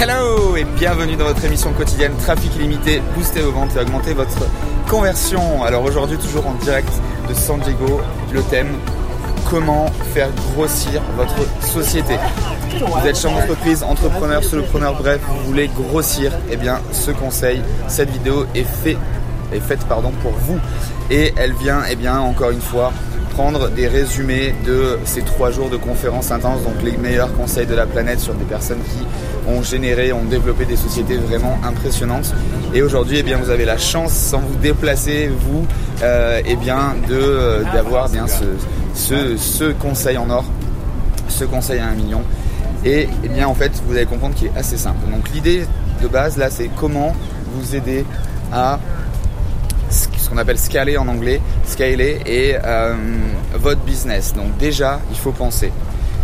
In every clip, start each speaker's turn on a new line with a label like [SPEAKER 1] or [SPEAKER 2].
[SPEAKER 1] Hello et bienvenue dans votre émission quotidienne Trafic illimité, booster vos ventes et augmenter votre conversion. Alors aujourd'hui toujours en direct de San Diego, le thème comment faire grossir votre société. Vous êtes chef d'entreprise, entrepreneur, solopreneur, bref, vous voulez grossir, eh bien ce conseil, cette vidéo est fait est faite pardon pour vous et elle vient eh bien encore une fois des résumés de ces trois jours de conférences intenses, donc les meilleurs conseils de la planète sur des personnes qui ont généré, ont développé des sociétés vraiment impressionnantes. Et aujourd'hui, eh bien, vous avez la chance, sans vous déplacer, vous, euh, eh bien, de euh, d'avoir bien ce, ce, ce conseil en or, ce conseil à un million. Et eh bien, en fait, vous allez comprendre qu'il est assez simple. Donc, l'idée de base là, c'est comment vous aider à qu'on appelle scaler en anglais, scaler et euh, votre business. Donc déjà, il faut penser.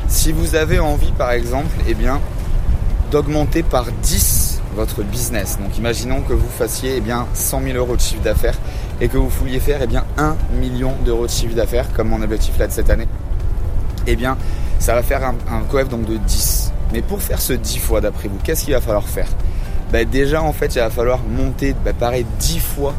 [SPEAKER 1] Si vous avez envie, par exemple, eh bien, d'augmenter par 10 votre business. Donc imaginons que vous fassiez eh bien, 100 000 euros de chiffre d'affaires et que vous vouliez faire eh bien, 1 million d'euros de chiffre d'affaires, comme mon objectif là de cette année. Eh bien, ça va faire un, un coef donc de 10. Mais pour faire ce 10 fois d'après vous, qu'est-ce qu'il va falloir faire? Bah, Déjà, en fait, il va falloir monter, bah, pareil, 10 fois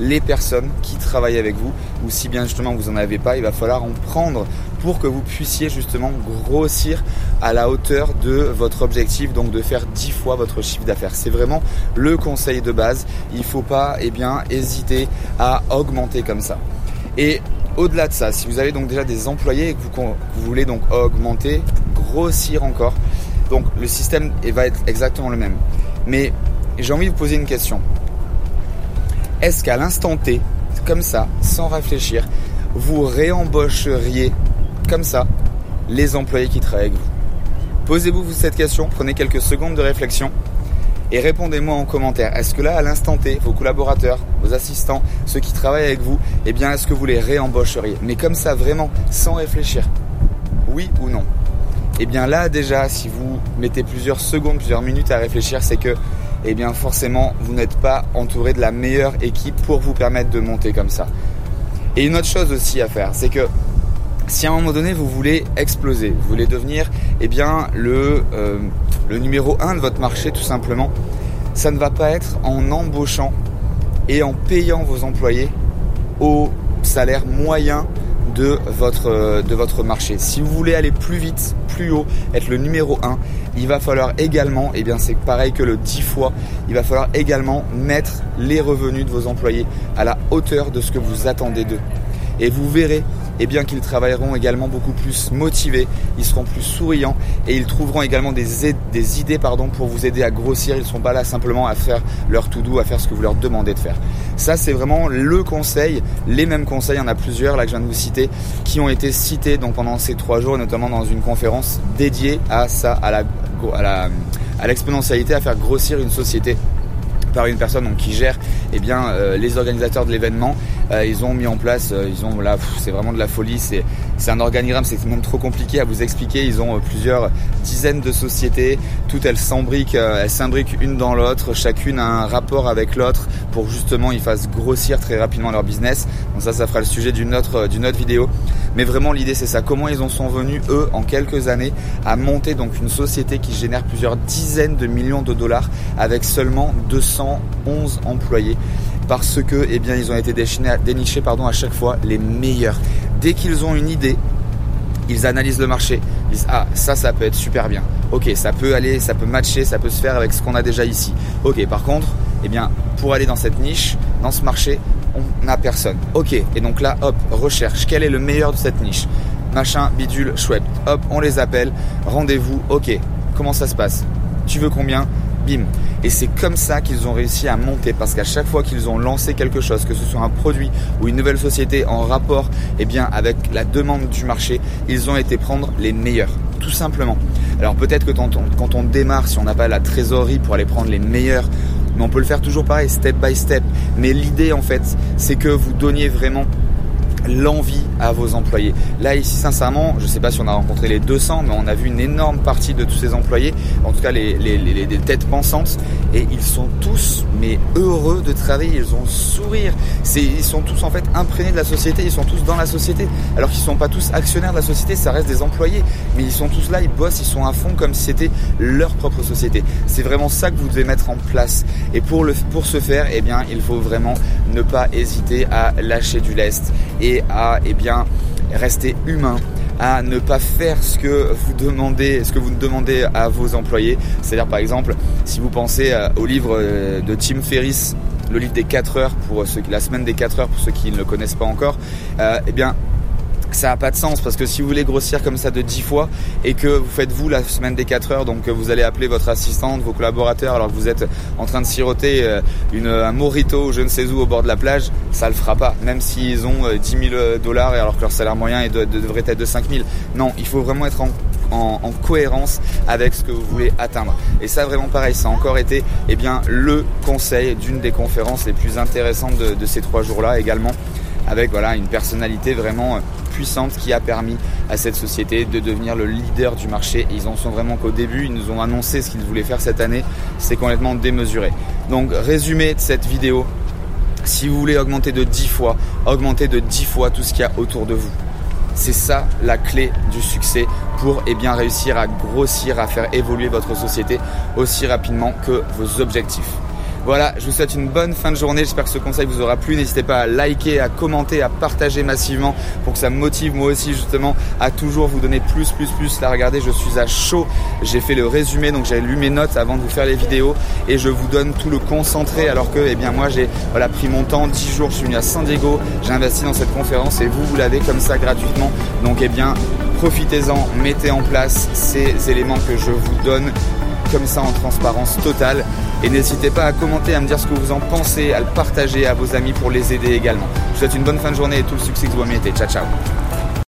[SPEAKER 1] les personnes qui travaillent avec vous, ou si bien justement vous n'en avez pas, il va falloir en prendre pour que vous puissiez justement grossir à la hauteur de votre objectif, donc de faire 10 fois votre chiffre d'affaires. C'est vraiment le conseil de base. Il ne faut pas eh hésiter à augmenter comme ça. Et au-delà de ça, si vous avez donc déjà des employés et que vous, vous voulez donc augmenter, grossir encore, donc le système va être exactement le même. Mais j'ai envie de vous poser une question. Est-ce qu'à l'instant T, comme ça, sans réfléchir, vous réembaucheriez comme ça les employés qui travaillent avec vous? Posez-vous cette question, prenez quelques secondes de réflexion et répondez-moi en commentaire. Est-ce que là, à l'instant T, vos collaborateurs, vos assistants, ceux qui travaillent avec vous, eh bien, est-ce que vous les réembaucheriez? Mais comme ça, vraiment, sans réfléchir. Oui ou non? Eh bien là, déjà, si vous mettez plusieurs secondes, plusieurs minutes à réfléchir, c'est que eh bien forcément vous n'êtes pas entouré de la meilleure équipe pour vous permettre de monter comme ça. Et une autre chose aussi à faire, c'est que si à un moment donné vous voulez exploser, vous voulez devenir eh bien le, euh, le numéro 1 de votre marché tout simplement, ça ne va pas être en embauchant et en payant vos employés au salaire moyen de votre, euh, de votre marché. Si vous voulez aller plus vite, plus haut, être le numéro 1, il va falloir également, et eh bien c'est pareil que le 10 fois, il va falloir également mettre les revenus de vos employés à la hauteur de ce que vous attendez d'eux. Et vous verrez et bien qu'ils travailleront également beaucoup plus motivés, ils seront plus souriants et ils trouveront également des, idées pour vous aider à grossir. Ils ne sont pas là simplement à faire leur tout doux, à faire ce que vous leur demandez de faire. Ça, c'est vraiment le conseil, les mêmes conseils, il y en a plusieurs là que je viens de vous citer, qui ont été cités pendant ces trois jours, notamment dans une conférence dédiée à ça, à l'exponentialité, à faire grossir une société par une personne qui gère eh bien, euh, les organisateurs de l'événement. Euh, ils ont mis en place, euh, ils ont là, c'est vraiment de la folie. C'est, c'est un organigramme, c'est même trop compliqué à vous expliquer. Ils ont plusieurs dizaines de sociétés, toutes elles s'imbriquent, elles s'imbriquent une dans l'autre. Chacune a un rapport avec l'autre pour justement ils fassent grossir très rapidement leur business. Donc ça, ça fera le sujet d'une autre, d'une autre vidéo. Mais vraiment l'idée c'est ça. Comment ils en sont venus eux en quelques années à monter donc une société qui génère plusieurs dizaines de millions de dollars avec seulement 211 employés? Parce que eh bien ils ont été dénichés pardon à chaque fois les meilleurs. Dès qu'ils ont une idée, ils analysent le marché, ils disent ah ça ça peut être super bien. Ok ça peut aller, ça peut matcher, ça peut se faire avec ce qu'on a déjà ici. Ok par contre eh bien pour aller dans cette niche, dans ce marché, on n'a personne. Ok, et donc là, hop, recherche, quel est le meilleur de cette niche Machin, bidule, chouette. Hop, on les appelle, rendez-vous, ok, comment ça se passe Tu veux combien Bim. Et c'est comme ça qu'ils ont réussi à monter parce qu'à chaque fois qu'ils ont lancé quelque chose, que ce soit un produit ou une nouvelle société en rapport eh bien, avec la demande du marché, ils ont été prendre les meilleurs, tout simplement. Alors peut-être que quand on, quand on démarre, si on n'a pas la trésorerie pour aller prendre les meilleurs, mais on peut le faire toujours pareil, step by step. Mais l'idée en fait, c'est que vous donniez vraiment l'envie à vos employés. Là ici sincèrement, je ne sais pas si on a rencontré les 200, mais on a vu une énorme partie de tous ces employés, en tout cas les, têtes pensantes, et ils sont tous mais heureux de travailler, ils ont sourire, ils sont tous en fait imprégnés de la société, ils sont tous dans la société, alors qu'ils ne sont pas tous actionnaires de la société, ça reste des employés, mais ils sont tous là, ils bossent, ils sont à fond comme si c'était leur propre société. C'est vraiment ça que vous devez mettre en place. Et pour, le, pour ce faire, eh il faut vraiment ne pas hésiter à lâcher du lest et à eh rester humain à ne pas faire ce que vous demandez, ce que vous demandez à vos employés. C'est-à-dire par exemple, si vous pensez euh, au livre euh, de Tim Ferriss, le livre des 4 heures pour ceux qui, la semaine des 4 heures pour ceux qui ne le connaissent pas encore, euh, eh bien ça n'a pas de sens parce que si vous voulez grossir comme ça de 10 fois et que vous faites vous la semaine des 4 heures, donc vous allez appeler votre assistante, vos collaborateurs alors que vous êtes en train de siroter euh, un morito ou je ne sais où au bord de la plage, ça le fera pas, même s'ils ont 10 euh, 000 dollars alors que leur salaire moyen devrait être de 5 000. Non, il faut vraiment être en, cohérence avec ce que vous voulez atteindre. Et ça vraiment pareil, ça a encore été eh bien, le conseil d'une des conférences les plus intéressantes de, de ces trois jours-là également avec voilà une personnalité vraiment euh, puissante qui a permis à cette société de devenir le leader du marché. ils en sont vraiment qu'au début, ils nous ont annoncé ce qu'ils voulaient faire cette année. C'est complètement démesuré. Donc résumé de cette vidéo, si vous voulez augmenter de 10 fois, augmentez de 10 fois tout ce qu'il y a autour de vous. C'est ça la clé du succès pour eh bien, réussir à grossir, à faire évoluer votre société aussi rapidement que vos objectifs. Voilà, je vous souhaite une bonne fin de journée. J'espère que ce conseil vous aura plu. N'hésitez pas à liker, à commenter, à partager massivement pour que ça me motive moi aussi justement à toujours vous donner plus, plus, plus. Là, regardez, je suis à chaud. J'ai fait le résumé, donc j'ai lu mes notes avant de vous faire les vidéos et je vous donne tout le concentré alors que, eh bien, moi j'ai voilà, pris mon temps, 10 jours, je suis venu à San Diego, j'ai investi dans cette conférence et vous, vous l'avez comme ça gratuitement. Donc, eh bien, profitez-en, mettez en place ces éléments que je vous donne comme ça en transparence totale. Et n'hésitez pas à commenter, à me dire ce que vous en pensez, à le partager à vos amis pour les aider également. Je vous souhaite une bonne fin de journée et tout le succès que vous méritez. Ciao ciao